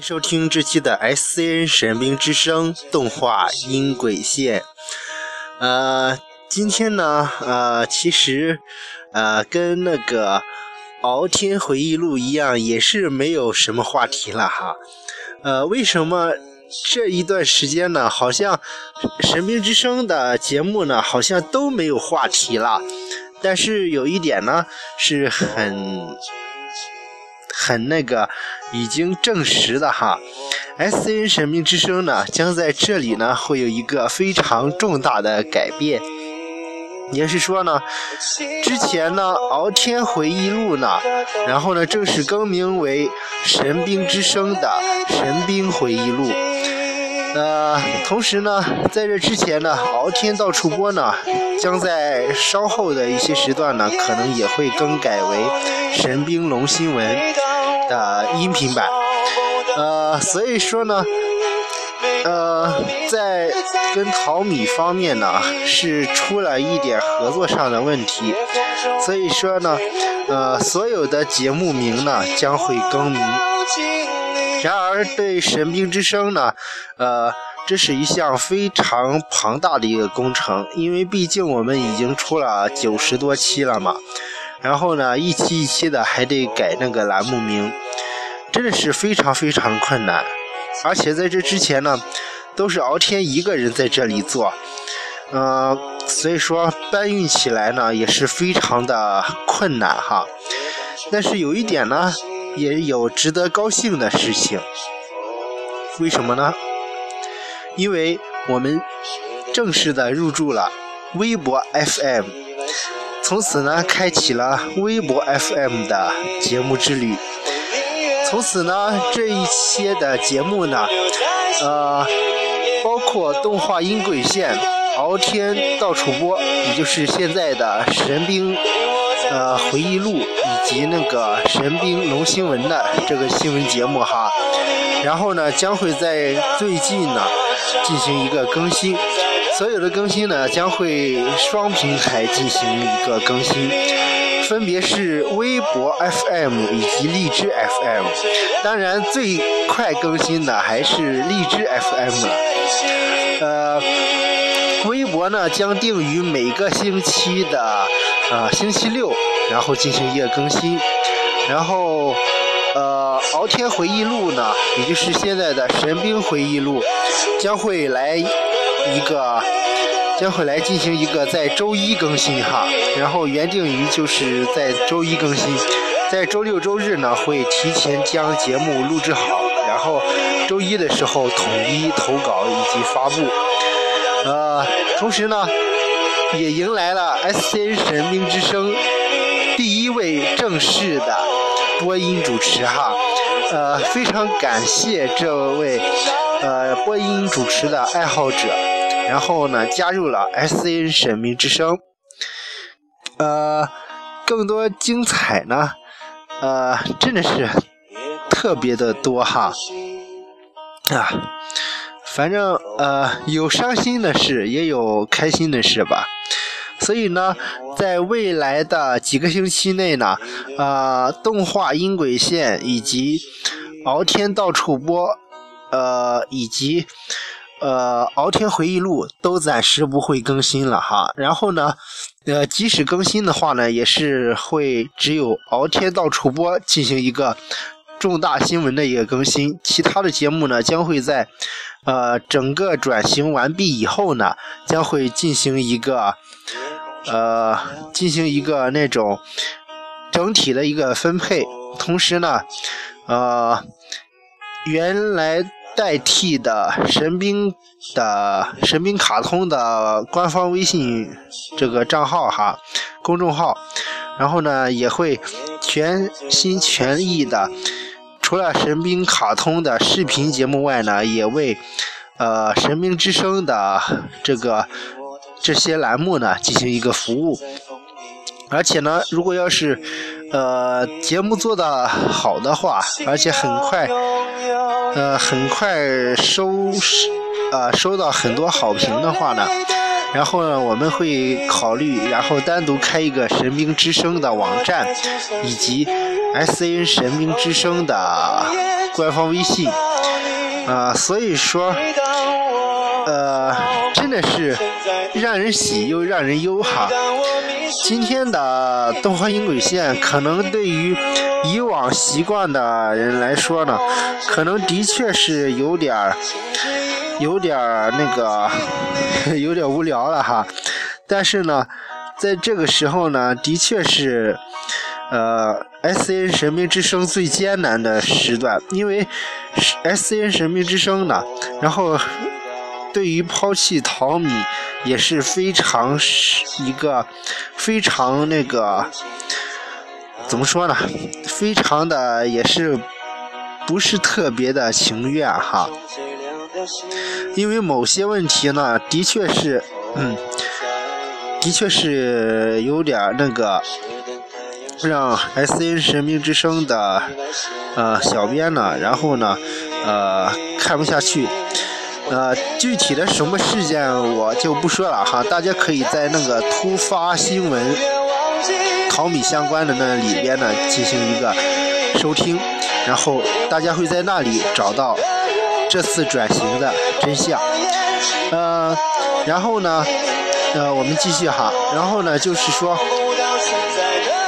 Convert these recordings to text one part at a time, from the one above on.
收听这期的 SCN 神兵之声动画音轨线。呃，今天呢，呃，其实，呃，跟那个《敖天回忆录》一样，也是没有什么话题了哈。呃，为什么这一段时间呢？好像神兵之声的节目呢，好像都没有话题了。但是有一点呢，是很。很那个，已经证实的哈，S N 神秘之声呢，将在这里呢会有一个非常重大的改变，也是说呢，之前呢敖天回忆录呢，然后呢正式更名为神兵之声的神兵回忆录。呃，同时呢，在这之前呢，敖天到处播呢，将在稍后的一些时段呢，可能也会更改为神兵龙新闻的音频版。呃，所以说呢，呃，在跟淘米方面呢，是出了一点合作上的问题，所以说呢，呃，所有的节目名呢将会更名。然而，对神兵之声呢，呃，这是一项非常庞大的一个工程，因为毕竟我们已经出了九十多期了嘛，然后呢，一期一期的还得改那个栏目名，真的是非常非常困难。而且在这之前呢，都是敖天一个人在这里做，呃，所以说搬运起来呢也是非常的困难哈。但是有一点呢。也有值得高兴的事情，为什么呢？因为我们正式的入驻了微博 FM，从此呢，开启了微博 FM 的节目之旅。从此呢，这一些的节目呢，呃，包括动画音轨线、敖天到处播，也就是现在的神兵。呃，回忆录以及那个神兵龙新闻的这个新闻节目哈，然后呢，将会在最近呢进行一个更新，所有的更新呢将会双平台进行一个更新，分别是微博 FM 以及荔枝 FM，当然最快更新的还是荔枝 FM 了，呃。微博呢将定于每个星期的呃星期六，然后进行一个更新。然后呃敖天回忆录呢，也就是现在的神兵回忆录，将会来一个将会来进行一个在周一更新哈。然后原定于就是在周一更新，在周六周日呢会提前将节目录制好，然后周一的时候统一投稿以及发布。呃，同时呢，也迎来了 S C N 神兵之声第一位正式的播音主持哈，呃，非常感谢这位呃播音主持的爱好者，然后呢加入了 S C N 神兵之声，呃，更多精彩呢，呃，真的是特别的多哈，啊。反正呃有伤心的事，也有开心的事吧。所以呢，在未来的几个星期内呢，呃，动画音轨线以及敖天到处播，呃，以及呃敖天回忆录都暂时不会更新了哈。然后呢，呃，即使更新的话呢，也是会只有敖天到处播进行一个重大新闻的一个更新，其他的节目呢将会在。呃，整个转型完毕以后呢，将会进行一个呃，进行一个那种整体的一个分配。同时呢，呃，原来代替的神兵的神兵卡通的官方微信这个账号哈，公众号，然后呢，也会全心全意的。除了神兵卡通的视频节目外呢，也为呃神兵之声的这个这些栏目呢进行一个服务。而且呢，如果要是呃节目做的好的话，而且很快呃很快收呃收到很多好评的话呢。然后呢，我们会考虑，然后单独开一个神兵之声的网站，以及 S N 神兵之声的官方微信啊，所以说，呃，真的是让人喜又让人忧哈。今天的东方音轨线，可能对于以往习惯的人来说呢，可能的确是有点儿、有点儿那个、有点无聊了哈。但是呢，在这个时候呢，的确是，呃，S N 神明之声最艰难的时段，因为 S N 神明之声呢，然后对于抛弃淘米。也是非常是一个非常那个怎么说呢？非常的也是不是特别的情愿哈，因为某些问题呢，的确是嗯，的确是有点那个让 S N 神明之声的呃小编呢，然后呢呃看不下去。呃，具体的什么事件我就不说了哈，大家可以在那个突发新闻淘米相关的那里边呢进行一个收听，然后大家会在那里找到这次转型的真相。呃，然后呢，呃，我们继续哈，然后呢就是说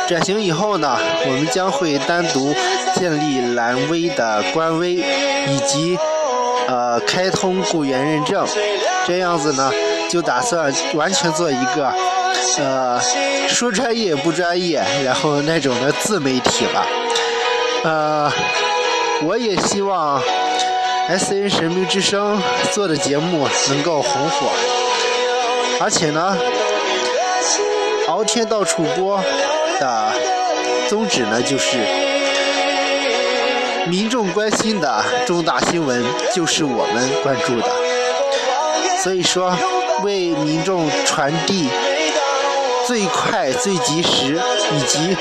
转型以后呢，我们将会单独建立蓝威的官微以及。呃，开通雇员认证，这样子呢，就打算完全做一个，呃，说专业不专业，然后那种的自媒体吧。呃，我也希望 S N 神秘之声做的节目能够红火，而且呢，敖天到处播的宗旨呢就是。民众关心的重大新闻就是我们关注的，所以说为民众传递最快、最及时以及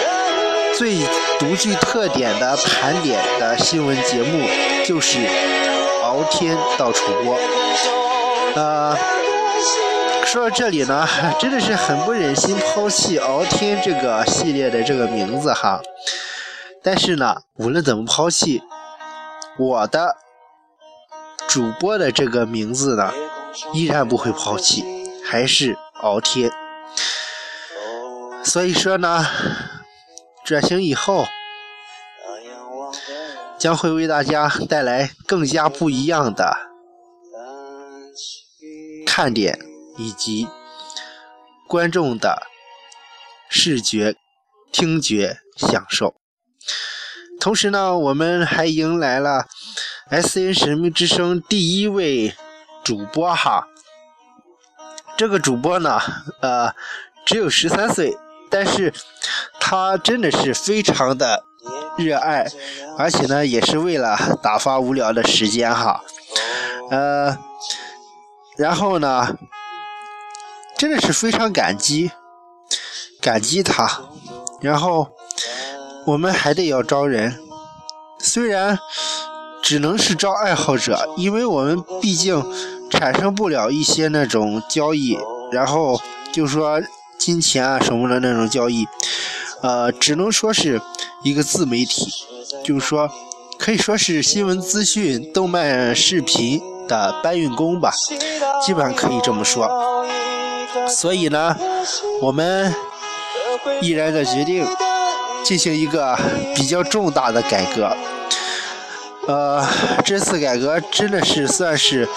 最独具特点的盘点的新闻节目，就是敖天到处播。呃，说到这里呢，真的是很不忍心抛弃敖天这个系列的这个名字哈。但是呢，无论怎么抛弃，我的主播的这个名字呢，依然不会抛弃，还是敖天。所以说呢，转型以后，将会为大家带来更加不一样的看点以及观众的视觉、听觉享受。同时呢，我们还迎来了 S N 神秘之声第一位主播哈。这个主播呢，呃，只有十三岁，但是他真的是非常的热爱，而且呢，也是为了打发无聊的时间哈。呃，然后呢，真的是非常感激，感激他，然后。我们还得要招人，虽然只能是招爱好者，因为我们毕竟产生不了一些那种交易，然后就说金钱啊什么的那种交易，呃，只能说是一个自媒体，就是说可以说是新闻资讯、动漫视频的搬运工吧，基本上可以这么说。所以呢，我们毅然的决定。进行一个比较重大的改革，呃，这次改革真的是算是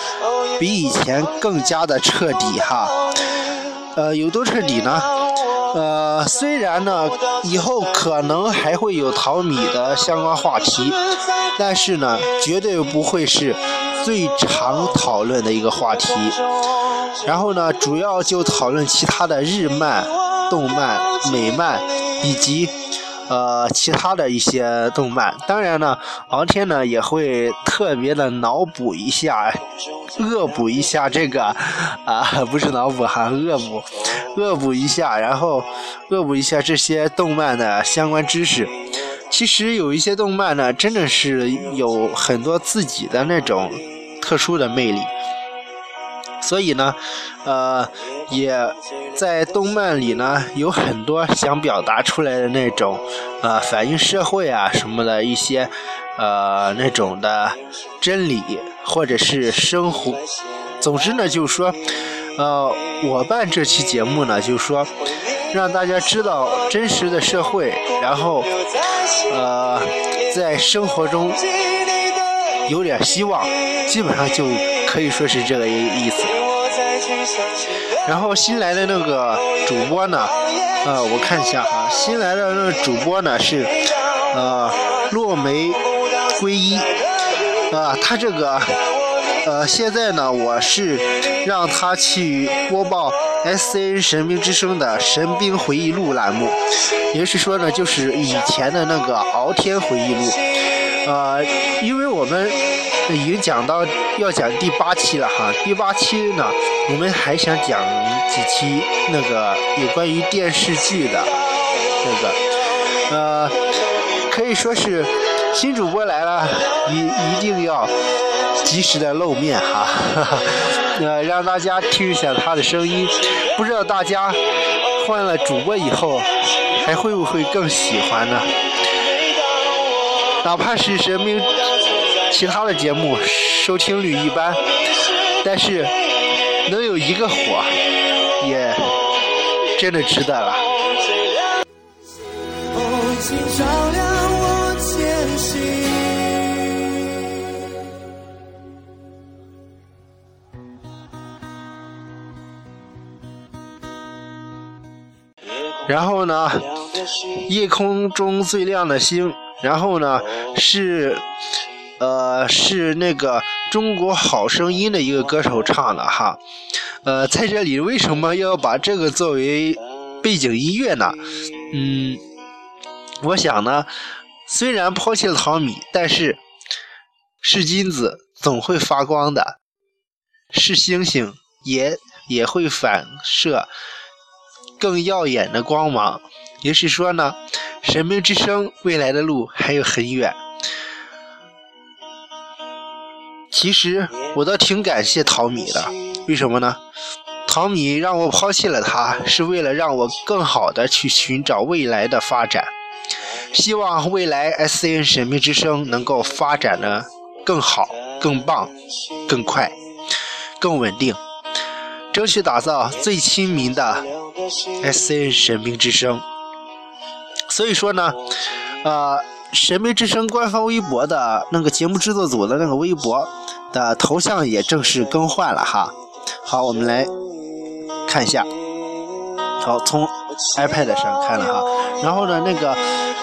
比以前更加的彻底哈，呃，有多彻底呢？呃，虽然呢，以后可能还会有淘米的相关话题，但是呢，绝对不会是最常讨论的一个话题。然后呢，主要就讨论其他的日漫、动漫、美漫以及。呃，其他的一些动漫，当然呢，敖天呢也会特别的脑补一下，恶补一下这个，啊，不是脑补哈，恶补，恶补一下，然后恶补一下这些动漫的相关知识。其实有一些动漫呢，真的是有很多自己的那种特殊的魅力。所以呢，呃，也在动漫里呢有很多想表达出来的那种，呃，反映社会啊什么的一些，呃，那种的真理或者是生活。总之呢，就是说，呃，我办这期节目呢，就是说，让大家知道真实的社会，然后，呃，在生活中有点希望，基本上就可以说是这个意思。然后新来的那个主播呢，呃，我看一下哈，新来的那个主播呢是，呃，落梅归一，啊，他这个。呃，现在呢，我是让他去播报 S N 神兵之声的神兵回忆录栏目，也就是说呢，就是以前的那个敖天回忆录。呃，因为我们已经讲到要讲第八期了哈，第八期呢，我们还想讲几期那个有关于电视剧的那个，呃，可以说是新主播来了，一一定要。及时的露面哈，呃，让大家听一下他的声音。不知道大家换了主播以后，还会不会更喜欢呢？哪怕是神明其他的节目收听率一般，但是能有一个火，也真的值得了。然后呢，夜空中最亮的星。然后呢，是，呃，是那个中国好声音的一个歌手唱的哈。呃，在这里为什么要把这个作为背景音乐呢？嗯，我想呢，虽然抛弃了淘米，但是是金子总会发光的，是星星也也会反射。更耀眼的光芒，也是说呢，神明之声未来的路还有很远。其实我倒挺感谢淘米的，为什么呢？淘米让我抛弃了他，是为了让我更好的去寻找未来的发展。希望未来 S N 神明之声能够发展的更好、更棒、更快、更稳定，争取打造最亲民的。S N 神秘之声，所以说呢，呃，神秘之声官方微博的那个节目制作组的那个微博的头像也正式更换了哈。好，我们来看一下。好，从 iPad 上看了哈。然后呢，那个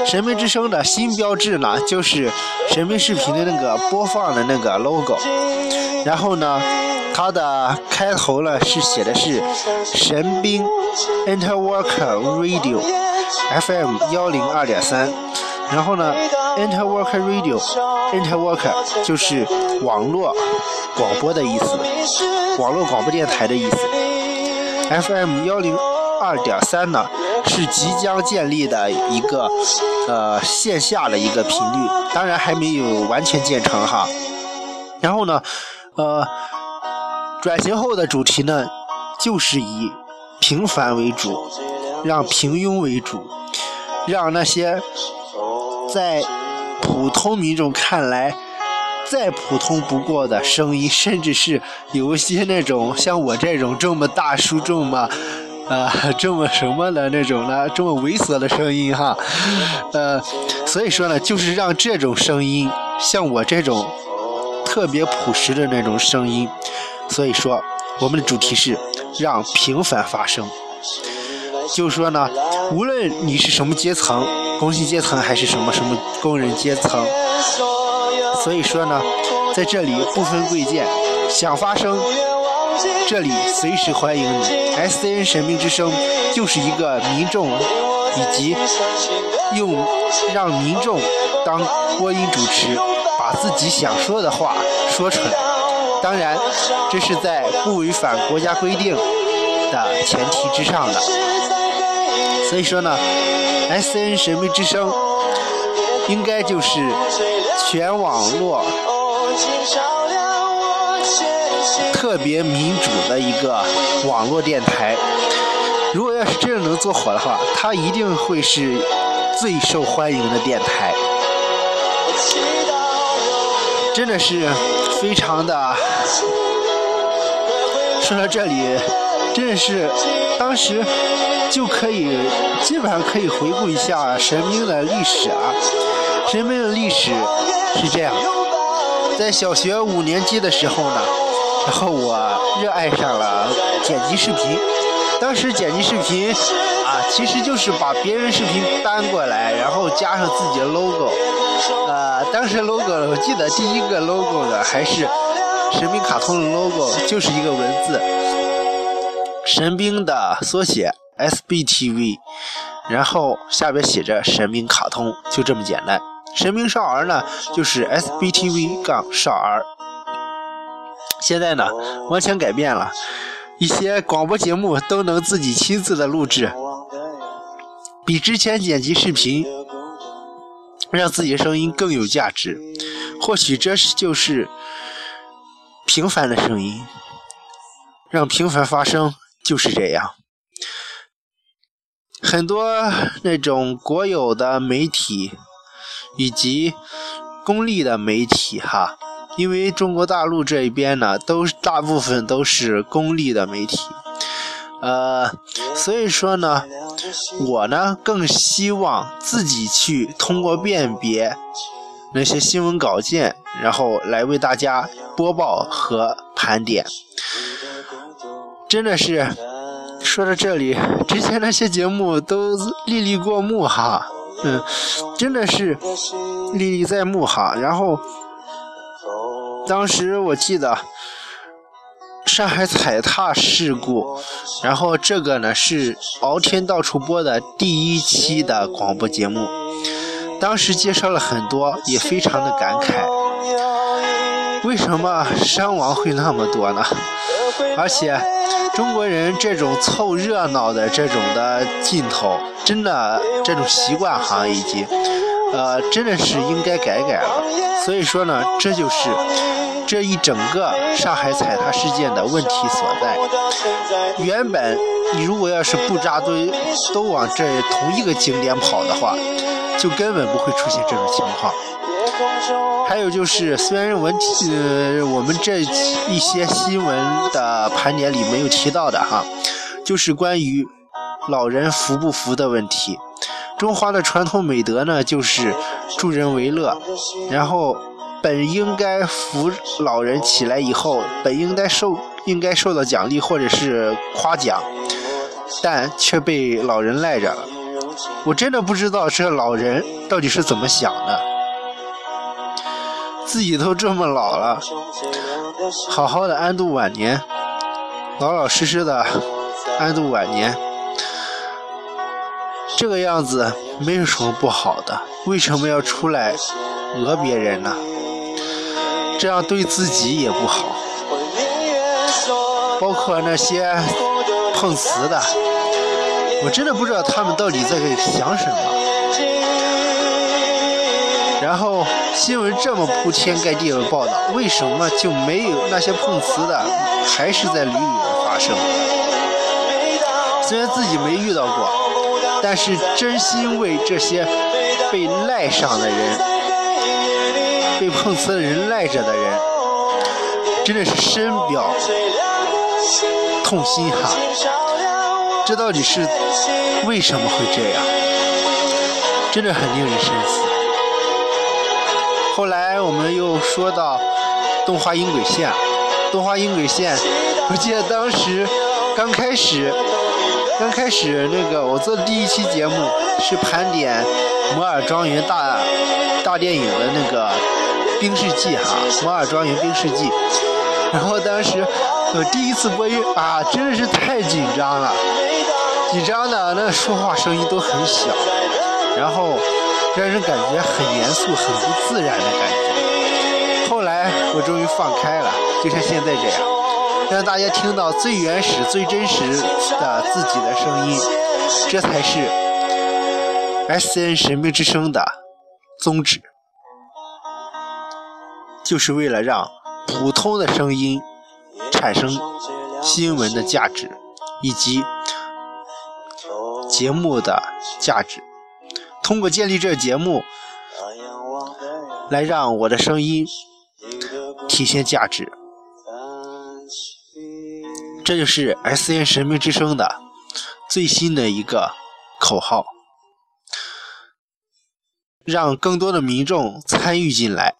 神兵之声的新标志呢，就是神兵视频的那个播放的那个 logo。然后呢。它的开头呢是写的是神兵 Interwork Radio FM 幺零二点三，然后呢 Interworker Radio Interworker 就是网络广播的意思，网络广播电台的意思。FM 幺零二点三呢是即将建立的一个呃线下的一个频率，当然还没有完全建成哈。然后呢，呃。转型后的主题呢，就是以平凡为主，让平庸为主，让那些在普通民众看来再普通不过的声音，甚至是有一些那种像我这种这么大叔、这么呃 这么什么的那种呢，这么猥琐的声音哈，呃，所以说呢，就是让这种声音，像我这种特别朴实的那种声音。所以说，我们的主题是让平凡发生。就是说呢，无论你是什么阶层，工薪阶层还是什么什么工人阶层，所以说呢，在这里不分贵贱，想发声，这里随时欢迎你。S C N 神秘之声就是一个民众以及用让民众当播音主持，把自己想说的话说出来。当然，这是在不违反国家规定的前提之上的。所以说呢，S N 神秘之声应该就是全网络特别民主的一个网络电台。如果要是真的能做火的话，它一定会是最受欢迎的电台。真的是非常的。说到这里，真的是当时就可以基本上可以回顾一下神兵的历史啊。神兵的历史是这样，在小学五年级的时候呢，然后我热爱上了剪辑视频。当时剪辑视频啊，其实就是把别人视频搬过来，然后加上自己的 logo。呃，当时 logo 我记得第一个 logo 的还是神兵卡通的 logo，就是一个文字，神兵的缩写 SBTV，然后下边写着神明卡通，就这么简单。神明少儿呢，就是 SBTV 杠少儿。现在呢，完全改变了。一些广播节目都能自己亲自的录制，比之前剪辑视频，让自己的声音更有价值。或许这就是平凡的声音，让平凡发声就是这样。很多那种国有的媒体以及公立的媒体，哈。因为中国大陆这一边呢，都大部分都是公立的媒体，呃，所以说呢，我呢更希望自己去通过辨别那些新闻稿件，然后来为大家播报和盘点。真的是说到这里，之前那些节目都历历过目哈，嗯，真的是历历在目哈，然后。当时我记得上海踩踏事故，然后这个呢是敖天到处播的第一期的广播节目，当时介绍了很多，也非常的感慨。为什么伤亡会那么多呢？而且中国人这种凑热闹的这种的劲头，真的这种习惯哈已经。呃，真的是应该改改了。所以说呢，这就是这一整个上海踩踏事件的问题所在。原本你如果要是不扎堆，都往这同一个景点跑的话，就根本不会出现这种情况。还有就是，虽然文呃我们这一些新闻的盘点里没有提到的哈，就是关于老人扶不扶的问题。中华的传统美德呢，就是助人为乐。然后，本应该扶老人起来以后，本应该受应该受到奖励或者是夸奖，但却被老人赖着了。我真的不知道这老人到底是怎么想的。自己都这么老了，好好的安度晚年，老老实实的安度晚年。这个样子没有什么不好的，为什么要出来讹别人呢？这样对自己也不好。包括那些碰瓷的，我真的不知道他们到底在想什么。然后新闻这么铺天盖地的报道，为什么就没有那些碰瓷的还是在屡屡的发生？虽然自己没遇到过。但是真心为这些被赖上的人、被碰瓷的人赖着的人，真的是深表痛心哈！这到底是为什么会这样？真的很令人深思。后来我们又说到动画音轨线，动画音轨线，我记得当时刚开始。刚开始那个我做的第一期节目是盘点《摩尔庄园》大大电影的那个《冰世纪》哈，《摩尔庄园冰世纪》。然后当时我第一次播音啊，真的是太紧张了，紧张的那说话声音都很小，然后让人感觉很严肃、很不自然的感觉。后来我终于放开了，就像现在这样。让大家听到最原始、最真实的自己的声音，这才是 S N 神秘之声的宗旨，就是为了让普通的声音产生新闻的价值以及节目的价值。通过建立这个节目，来让我的声音体现价值。这就是 S N 神明之声的最新的一个口号，让更多的民众参与进来，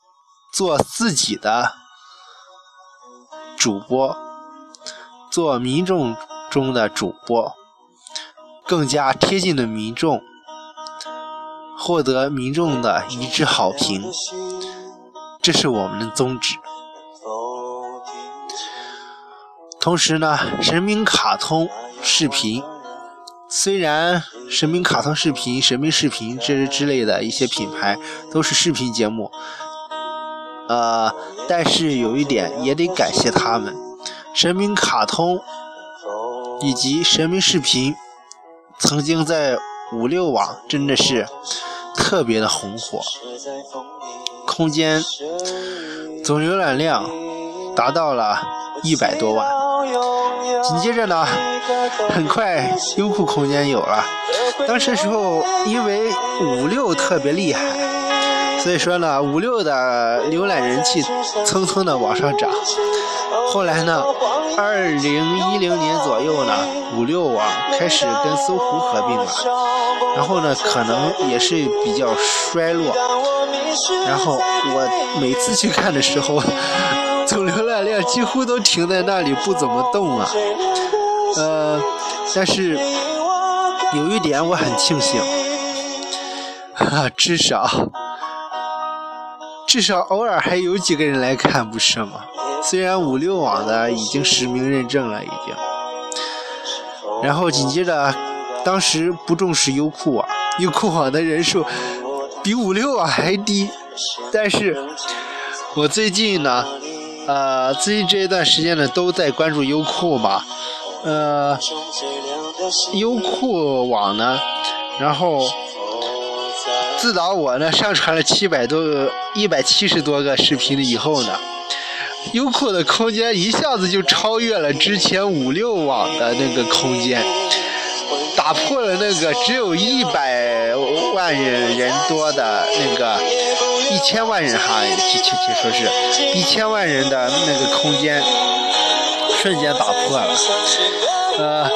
做自己的主播，做民众中的主播，更加贴近的民众，获得民众的一致好评，这是我们的宗旨。同时呢，神明卡通视频，虽然神明卡通视频、神明视频这之类的一些品牌都是视频节目，呃，但是有一点也得感谢他们，神明卡通以及神明视频曾经在五六网真的是特别的红火，空间总浏览量达到了一百多万。紧接着呢，很快优酷空间有了。当时时候，因为五六特别厉害，所以说呢，五六的浏览人气蹭蹭的往上涨。后来呢，二零一零年左右呢，五六网开始跟搜狐合并了，然后呢，可能也是比较衰落。然后我每次去看的时候。总浏览量几乎都停在那里不怎么动啊，呃，但是有一点我很庆幸，哈，至少至少偶尔还有几个人来看，不是吗？虽然五六网的已经实名认证了，已经，然后紧接着当时不重视优酷网，优酷网的人数比五六网还低，但是我最近呢。呃，最近这一段时间呢，都在关注优酷嘛。呃，优酷网呢，然后自打我呢上传了七百多、一百七十多个视频以后呢，优酷的空间一下子就超越了之前五六网的那个空间，打破了那个只有一百万人人多的那个。一千万人哈，切切切说是一千万人的那个空间瞬间打破了，呃，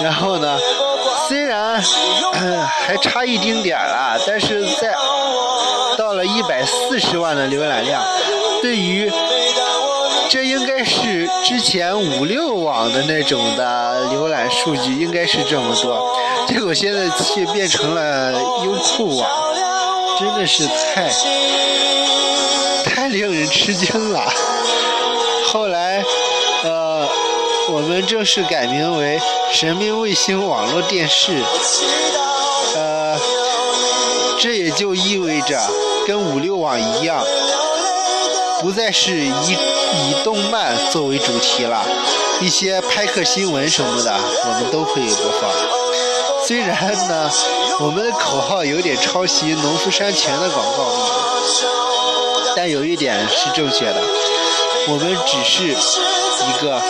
然后呢，虽然还差一丁点儿了，但是在到了一百四十万的浏览量，对于这应该是之前五六网的那种的浏览数据应该是这么多，结果现在却变成了优酷网。真的是太太令人吃惊了。我们正式改名为神秘卫星网络电视。呃，这也就意味着跟五六网一样，不再是以以动漫作为主题了，一些拍客新闻什么的，我们都可以播放。虽然呢，我们的口号有点抄袭农夫山泉的广告，但有一点是正确的，我们只是一个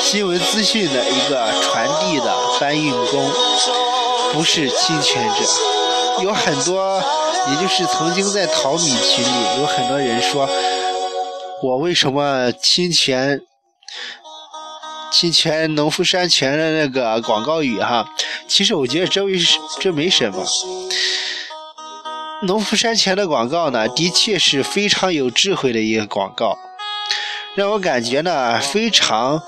新闻资讯的一个传递的搬运工，不是侵权者。有很多，也就是曾经在淘米群里有很多人说，我为什么侵权？侵权农夫山泉的那个广告语哈，其实我觉得这为这没什么。农夫山泉的广告呢，的确是非常有智慧的一个广告，让我感觉呢非常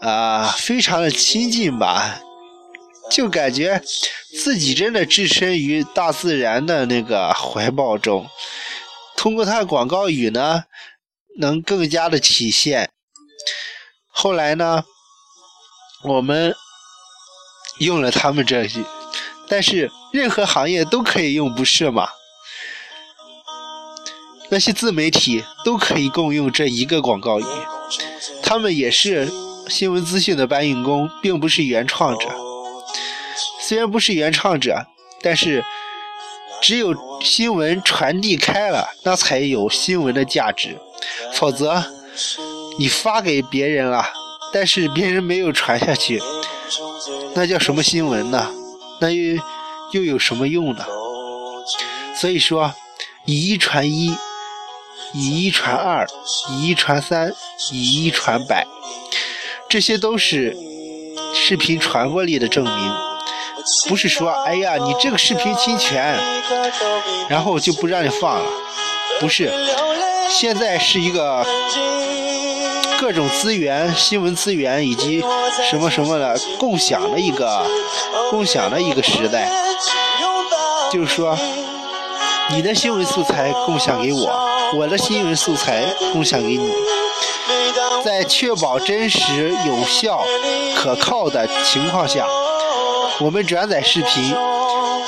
啊非常的亲近吧，就感觉自己真的置身于大自然的那个怀抱中。通过它的广告语呢，能更加的体现。后来呢，我们用了他们这句，但是任何行业都可以用，不是吗？那些自媒体都可以共用这一个广告语，他们也是新闻资讯的搬运工，并不是原创者。虽然不是原创者，但是只有新闻传递开了，那才有新闻的价值，否则。你发给别人了，但是别人没有传下去，那叫什么新闻呢？那又又有什么用呢？所以说，以一传一，以一传二，以一传三，以一传百，这些都是视频传播力的证明。不是说，哎呀，你这个视频侵权，然后就不让你放了。不是，现在是一个。各种资源、新闻资源以及什么什么的共享的一个共享的一个时代，就是说，你的新闻素材共享给我，我的新闻素材共享给你，在确保真实、有效、可靠的情况下，我们转载视频，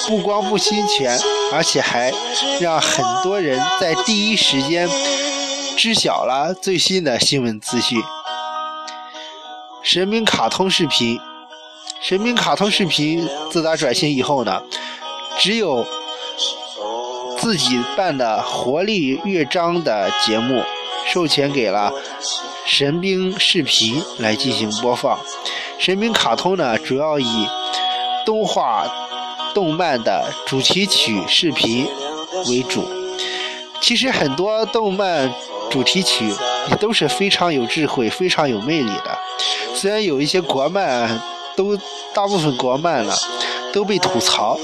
不光不侵权，而且还让很多人在第一时间。知晓了最新的新闻资讯。神明卡通视频，神明卡通视频自打转型以后呢，只有自己办的活力乐章的节目授权给了神兵视频来进行播放。神兵卡通呢，主要以动画、动漫的主题曲视频为主。其实很多动漫。主题曲也都是非常有智慧、非常有魅力的。虽然有一些国漫都大部分国漫了都被吐槽，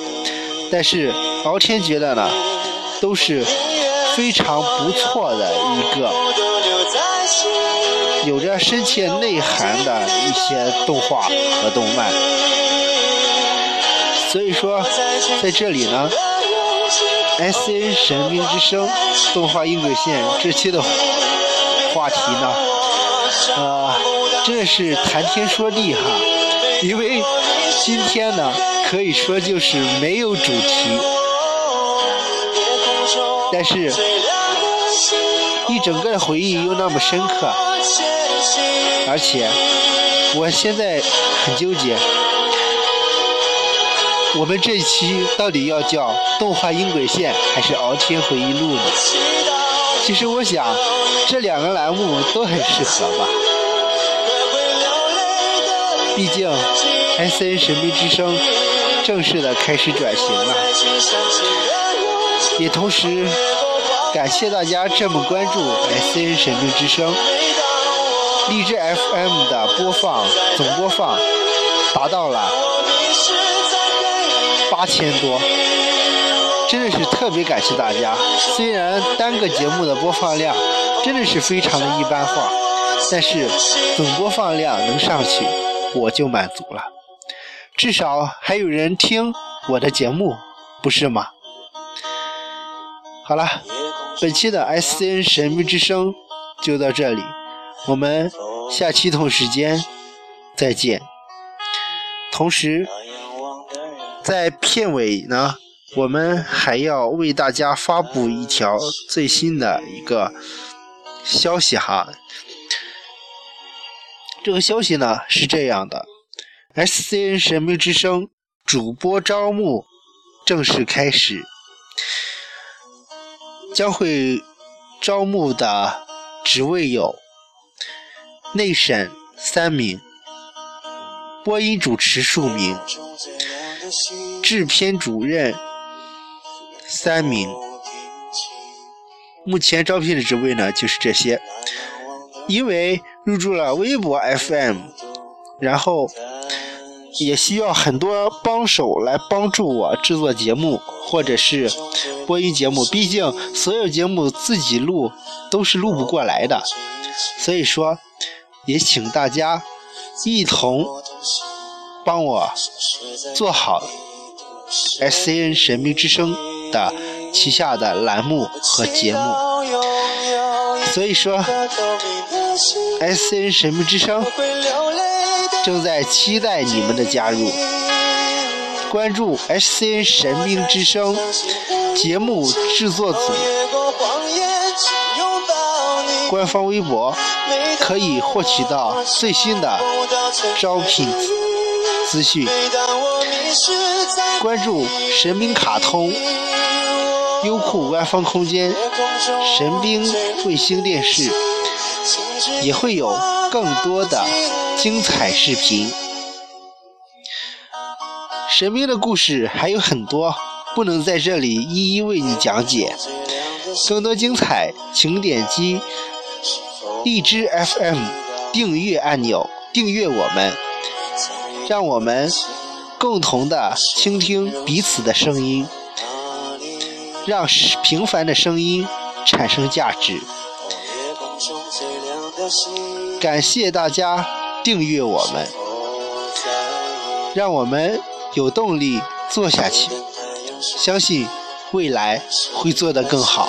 但是敖天觉得呢，都是非常不错的一个有着深切内涵的一些动画和动漫。所以说，在这里呢。S N 神兵之声动画音轨线这期的话题呢，呃，真的是谈天说地哈，因为今天呢可以说就是没有主题，但是一整个的回忆又那么深刻，而且我现在很纠结。我们这一期到底要叫动画音轨线还是敖天回忆录呢？其实我想，这两个栏目都很适合吧。毕竟，S N 神秘之声正式的开始转型了，也同时感谢大家这么关注 S N 神秘之声。荔枝 F M 的播放总播放达到了。八千多，真的是特别感谢大家。虽然单个节目的播放量真的是非常的一般化，但是总播放量能上去，我就满足了。至少还有人听我的节目，不是吗？好了，本期的 SCN 神秘之声就到这里，我们下期同时间再见。同时。在片尾呢，我们还要为大家发布一条最新的一个消息哈。这个消息呢是这样的：SCN 神秘之声主播招募正式开始，将会招募的职位有内审三名，播音主持数名。制片主任三名，目前招聘的职位呢就是这些。因为入驻了微博 FM，然后也需要很多帮手来帮助我制作节目或者是播音节目，毕竟所有节目自己录都是录不过来的，所以说也请大家一同帮我做好。S C N 神秘之声的旗下的栏目和节目，所以说 S C N 神秘之声正在期待你们的加入。关注 S C N 神秘之声节目制作组官方微博，可以获取到最新的招聘资讯。关注神兵卡通、优酷官方空间、神兵卫星电视，也会有更多的精彩视频。神兵的故事还有很多，不能在这里一一为你讲解。更多精彩，请点击荔枝 FM 订阅按钮，订阅我们，让我们共同的倾听彼此的声音，让平凡的声音产生价值。感谢大家订阅我们，让我们有动力做下去，相信未来会做得更好。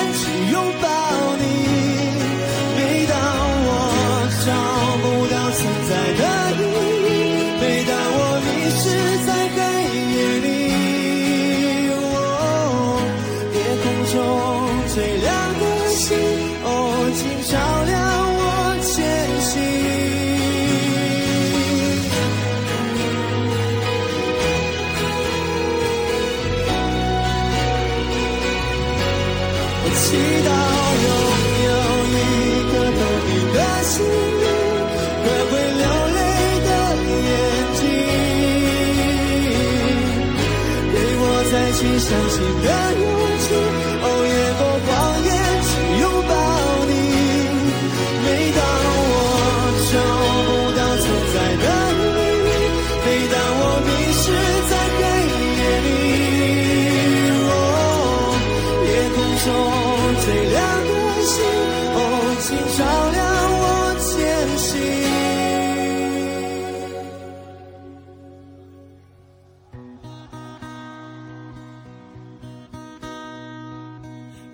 相信的勇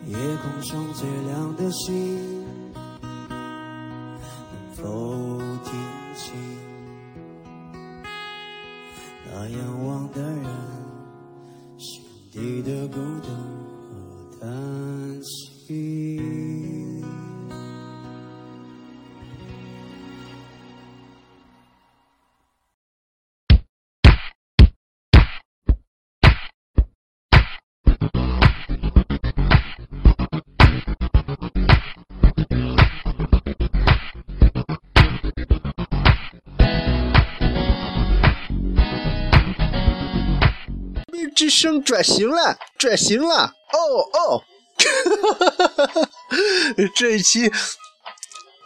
夜空中最亮的星，生转型了，转型了！哦哦。这一期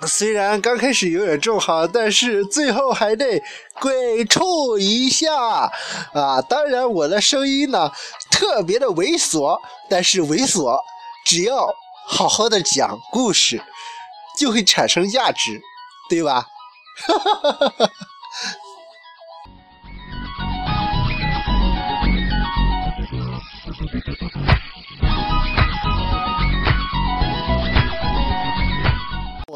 虽然刚开始有点重哈，但是最后还得鬼畜一下啊！当然，我的声音呢特别的猥琐，但是猥琐只要好好的讲故事，就会产生价值，对吧？哈哈哈哈哈。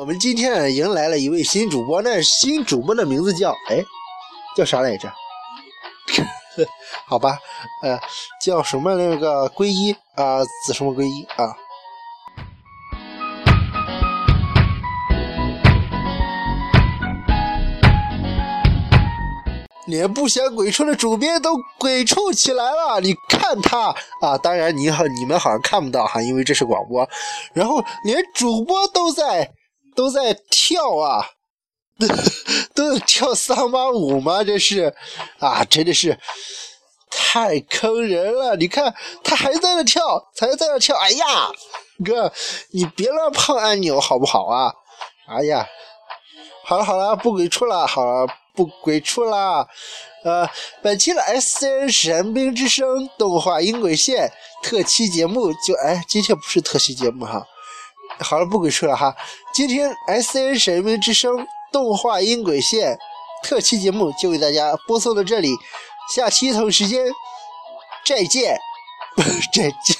我们今天迎来了一位新主播，那新主播的名字叫哎，叫啥来着？好吧，呃，叫什么那个皈依啊，子什么皈依啊？连不想鬼畜的主编都鬼畜起来了，你看他啊！当然你好，你们好像看不到哈，因为这是广播。然后连主播都在。都在跳啊，都在跳桑巴舞吗？这是啊，真的是太坑人了！你看他还在那跳，还在那跳。哎呀，哥，你别乱碰按钮好不好啊？哎呀，好了好了，不鬼畜了，好了，不鬼畜了。呃，本期的 S N 神兵之声动画音轨线特期节目就哎，今天不是特期节目哈。好了，不鬼畜了哈。今天 S N 神明之声动画音轨线特期节目就为大家播送到这里，下期同一时间再见，再见。